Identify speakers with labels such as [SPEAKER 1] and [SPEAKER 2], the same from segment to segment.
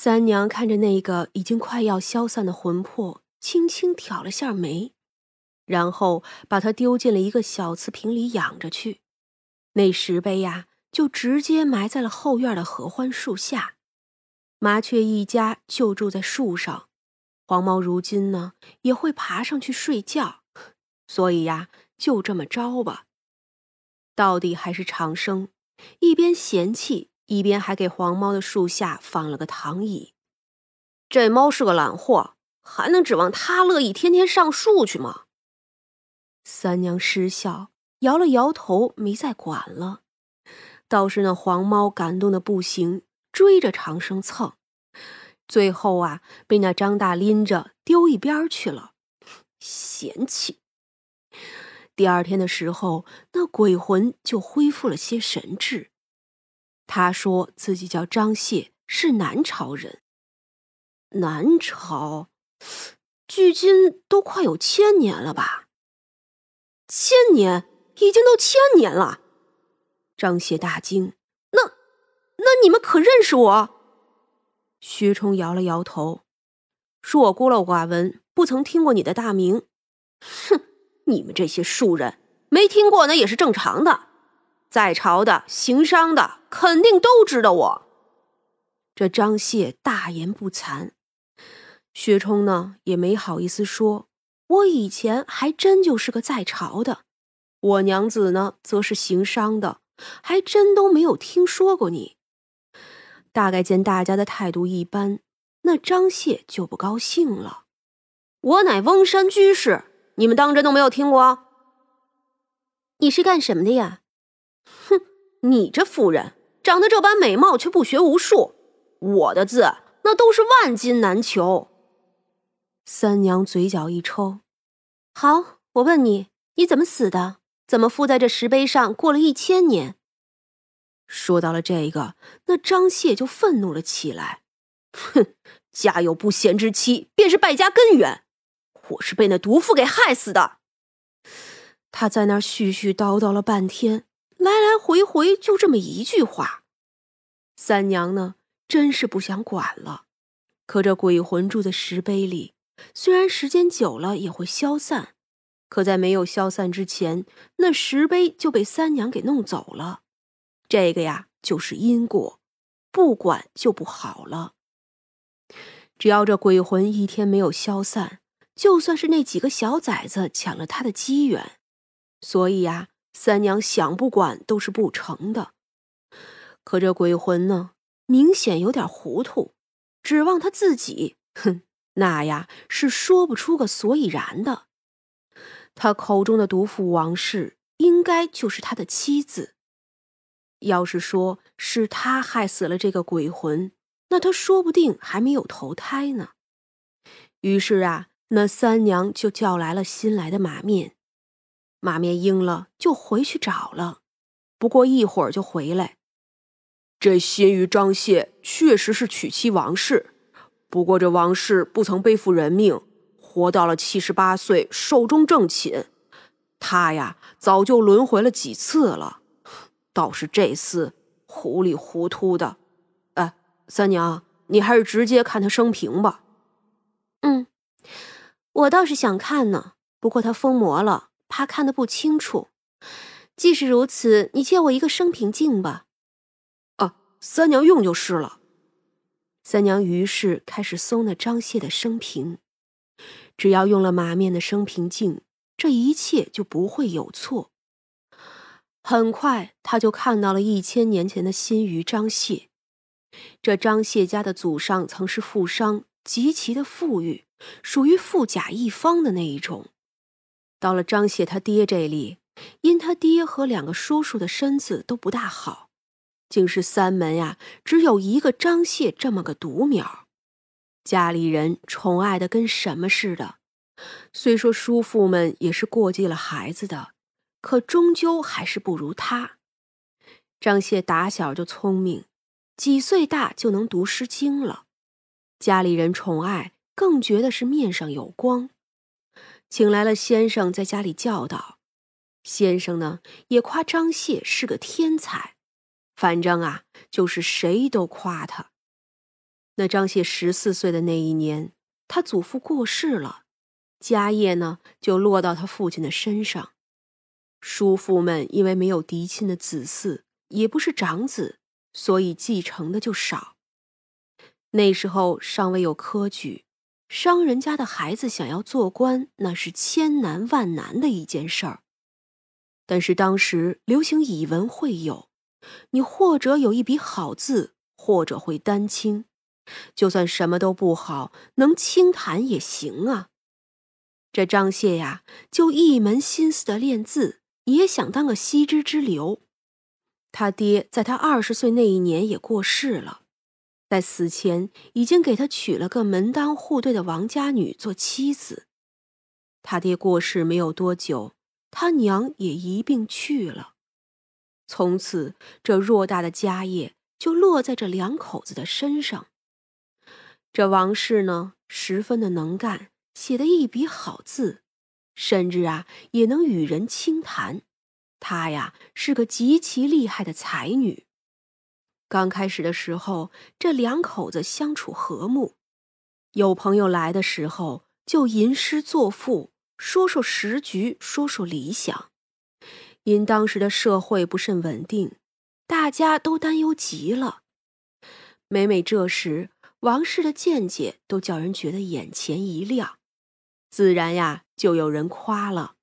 [SPEAKER 1] 三娘看着那个已经快要消散的魂魄，轻轻挑了下眉，然后把它丢进了一个小瓷瓶里养着去。那石碑呀，就直接埋在了后院的合欢树下。麻雀一家就住在树上，黄毛如今呢也会爬上去睡觉，所以呀，就这么着吧。到底还是长生，一边嫌弃。一边还给黄猫的树下放了个躺椅，这猫是个懒货，还能指望它乐意天天上树去吗？三娘失笑，摇了摇头，没再管了。倒是那黄猫感动的不行，追着长生蹭，最后啊，被那张大拎着丢一边去了，嫌弃。第二天的时候，那鬼魂就恢复了些神智。他说自己叫张谢，是南朝人。南朝，距今都快有千年了吧？千年，已经都千年了。张谢大惊：“那，那你们可认识我？”薛冲摇了摇头，说：“我孤陋寡闻，不曾听过你的大名。”哼，你们这些庶人，没听过那也是正常的。在朝的、行商的，肯定都知道我。这张谢大言不惭，薛冲呢也没好意思说。我以前还真就是个在朝的，我娘子呢则是行商的，还真都没有听说过你。大概见大家的态度一般，那张谢就不高兴了。我乃翁山居士，你们当真都没有听过？你是干什么的呀？哼，你这妇人长得这般美貌，却不学无术。我的字那都是万金难求。三娘嘴角一抽，好，我问你，你怎么死的？怎么附在这石碑上过了一千年？说到了这个，那张谢就愤怒了起来。哼，家有不贤之妻，便是败家根源。我是被那毒妇给害死的。他在那儿絮絮叨叨了半天。来来回回就这么一句话，三娘呢，真是不想管了。可这鬼魂住在石碑里，虽然时间久了也会消散，可在没有消散之前，那石碑就被三娘给弄走了。这个呀，就是因果，不管就不好了。只要这鬼魂一天没有消散，就算是那几个小崽子抢了他的机缘。所以呀。三娘想不管都是不成的，可这鬼魂呢，明显有点糊涂，指望他自己，哼，那呀是说不出个所以然的。他口中的毒妇王氏，应该就是他的妻子。要是说是他害死了这个鬼魂，那他说不定还没有投胎呢。于是啊，那三娘就叫来了新来的马面。马面应了，就回去找了。不过一会儿就回来。这新余张谢确实是娶妻王氏，不过这王氏不曾背负人命，活到了七十八岁，寿终正寝。他呀，早就轮回了几次了，倒是这厮糊里糊涂的。哎，三娘，你还是直接看他生平吧。嗯，我倒是想看呢，不过他疯魔了。怕看得不清楚，既是如此，你借我一个生平镜吧。啊，三娘用就是了。三娘于是开始搜那张谢的生平，只要用了马面的生平镜，这一切就不会有错。很快，他就看到了一千年前的新余张谢。这张谢家的祖上曾是富商，极其的富裕，属于富甲一方的那一种。到了张谢他爹这里，因他爹和两个叔叔的身子都不大好，竟是三门呀，只有一个张谢这么个独苗，家里人宠爱的跟什么似的。虽说叔父们也是过继了孩子的，可终究还是不如他。张谢打小就聪明，几岁大就能读诗经了，家里人宠爱，更觉得是面上有光。请来了先生在家里教导，先生呢也夸张谢是个天才，反正啊就是谁都夸他。那张谢十四岁的那一年，他祖父过世了，家业呢就落到他父亲的身上。叔父们因为没有嫡亲的子嗣，也不是长子，所以继承的就少。那时候尚未有科举，商人家的孩子想要做官，那是千难万难的一件事儿。但是当时流行以文会友，你或者有一笔好字，或者会丹青，就算什么都不好，能清谈也行啊。这张谢呀，就一门心思的练字，也想当个西之之流。他爹在他二十岁那一年也过世了。在死前，已经给他娶了个门当户对的王家女做妻子。他爹过世没有多久，他娘也一并去了。从此，这偌大的家业就落在这两口子的身上。这王氏呢，十分的能干，写的一笔好字，甚至啊，也能与人轻谈。她呀，是个极其厉害的才女。刚开始的时候，这两口子相处和睦，有朋友来的时候就吟诗作赋，说说时局，说说理想。因当时的社会不甚稳定，大家都担忧极了。每每这时，王氏的见解都叫人觉得眼前一亮，自然呀，就有人夸了。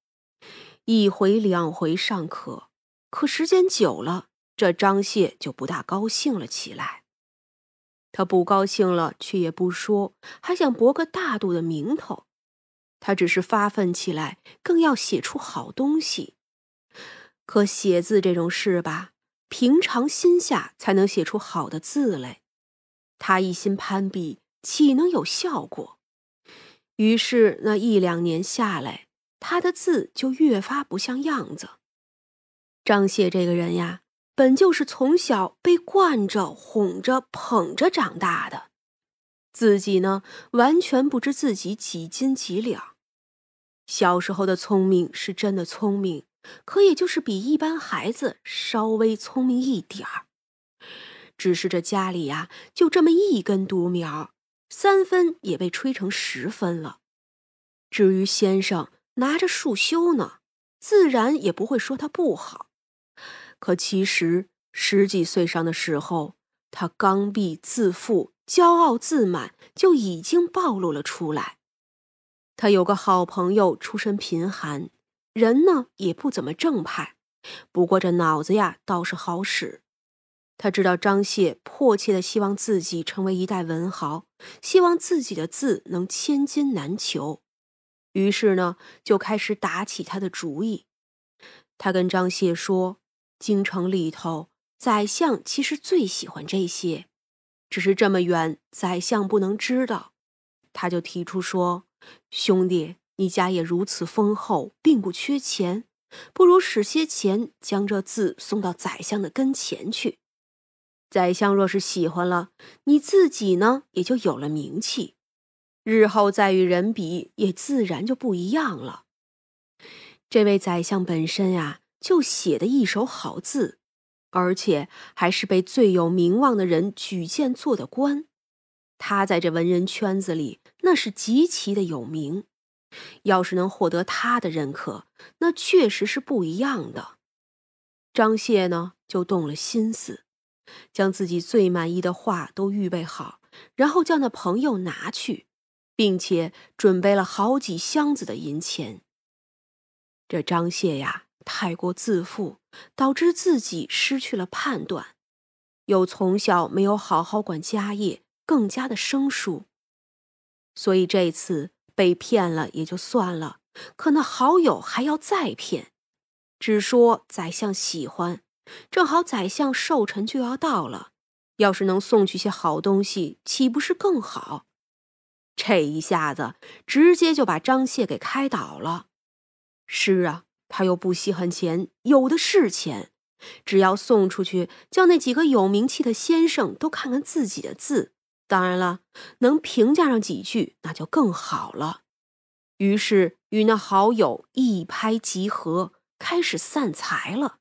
[SPEAKER 1] 一回两回尚可，可时间久了。这张谢就不大高兴了起来，他不高兴了，却也不说，还想博个大度的名头。他只是发奋起来，更要写出好东西。可写字这种事吧，平常心下才能写出好的字来。他一心攀比，岂能有效果？于是那一两年下来，他的字就越发不像样子。张谢这个人呀。本就是从小被惯着、哄着、捧着长大的，自己呢完全不知自己几斤几两。小时候的聪明是真的聪明，可也就是比一般孩子稍微聪明一点儿。只是这家里呀，就这么一根独苗，三分也被吹成十分了。至于先生拿着束修呢，自然也不会说他不好。可其实十几岁上的时候，他刚愎自负、骄傲自满就已经暴露了出来。他有个好朋友，出身贫寒，人呢也不怎么正派，不过这脑子呀倒是好使。他知道张谢迫切的希望自己成为一代文豪，希望自己的字能千金难求，于是呢就开始打起他的主意。他跟张谢说。京城里头，宰相其实最喜欢这些，只是这么远，宰相不能知道。他就提出说：“兄弟，你家也如此丰厚，并不缺钱，不如使些钱将这字送到宰相的跟前去。宰相若是喜欢了，你自己呢，也就有了名气，日后再与人比，也自然就不一样了。”这位宰相本身呀。就写的一手好字，而且还是被最有名望的人举荐做的官。他在这文人圈子里那是极其的有名。要是能获得他的认可，那确实是不一样的。张谢呢，就动了心思，将自己最满意的话都预备好，然后叫那朋友拿去，并且准备了好几箱子的银钱。这张谢呀。太过自负，导致自己失去了判断，又从小没有好好管家业，更加的生疏。所以这次被骗了也就算了，可那好友还要再骗，只说宰相喜欢，正好宰相寿辰就要到了，要是能送去些好东西，岂不是更好？这一下子直接就把张谢给开导了。是啊。他又不稀罕钱，有的是钱，只要送出去，叫那几个有名气的先生都看看自己的字。当然了，能评价上几句，那就更好了。于是与那好友一拍即合，开始散财了。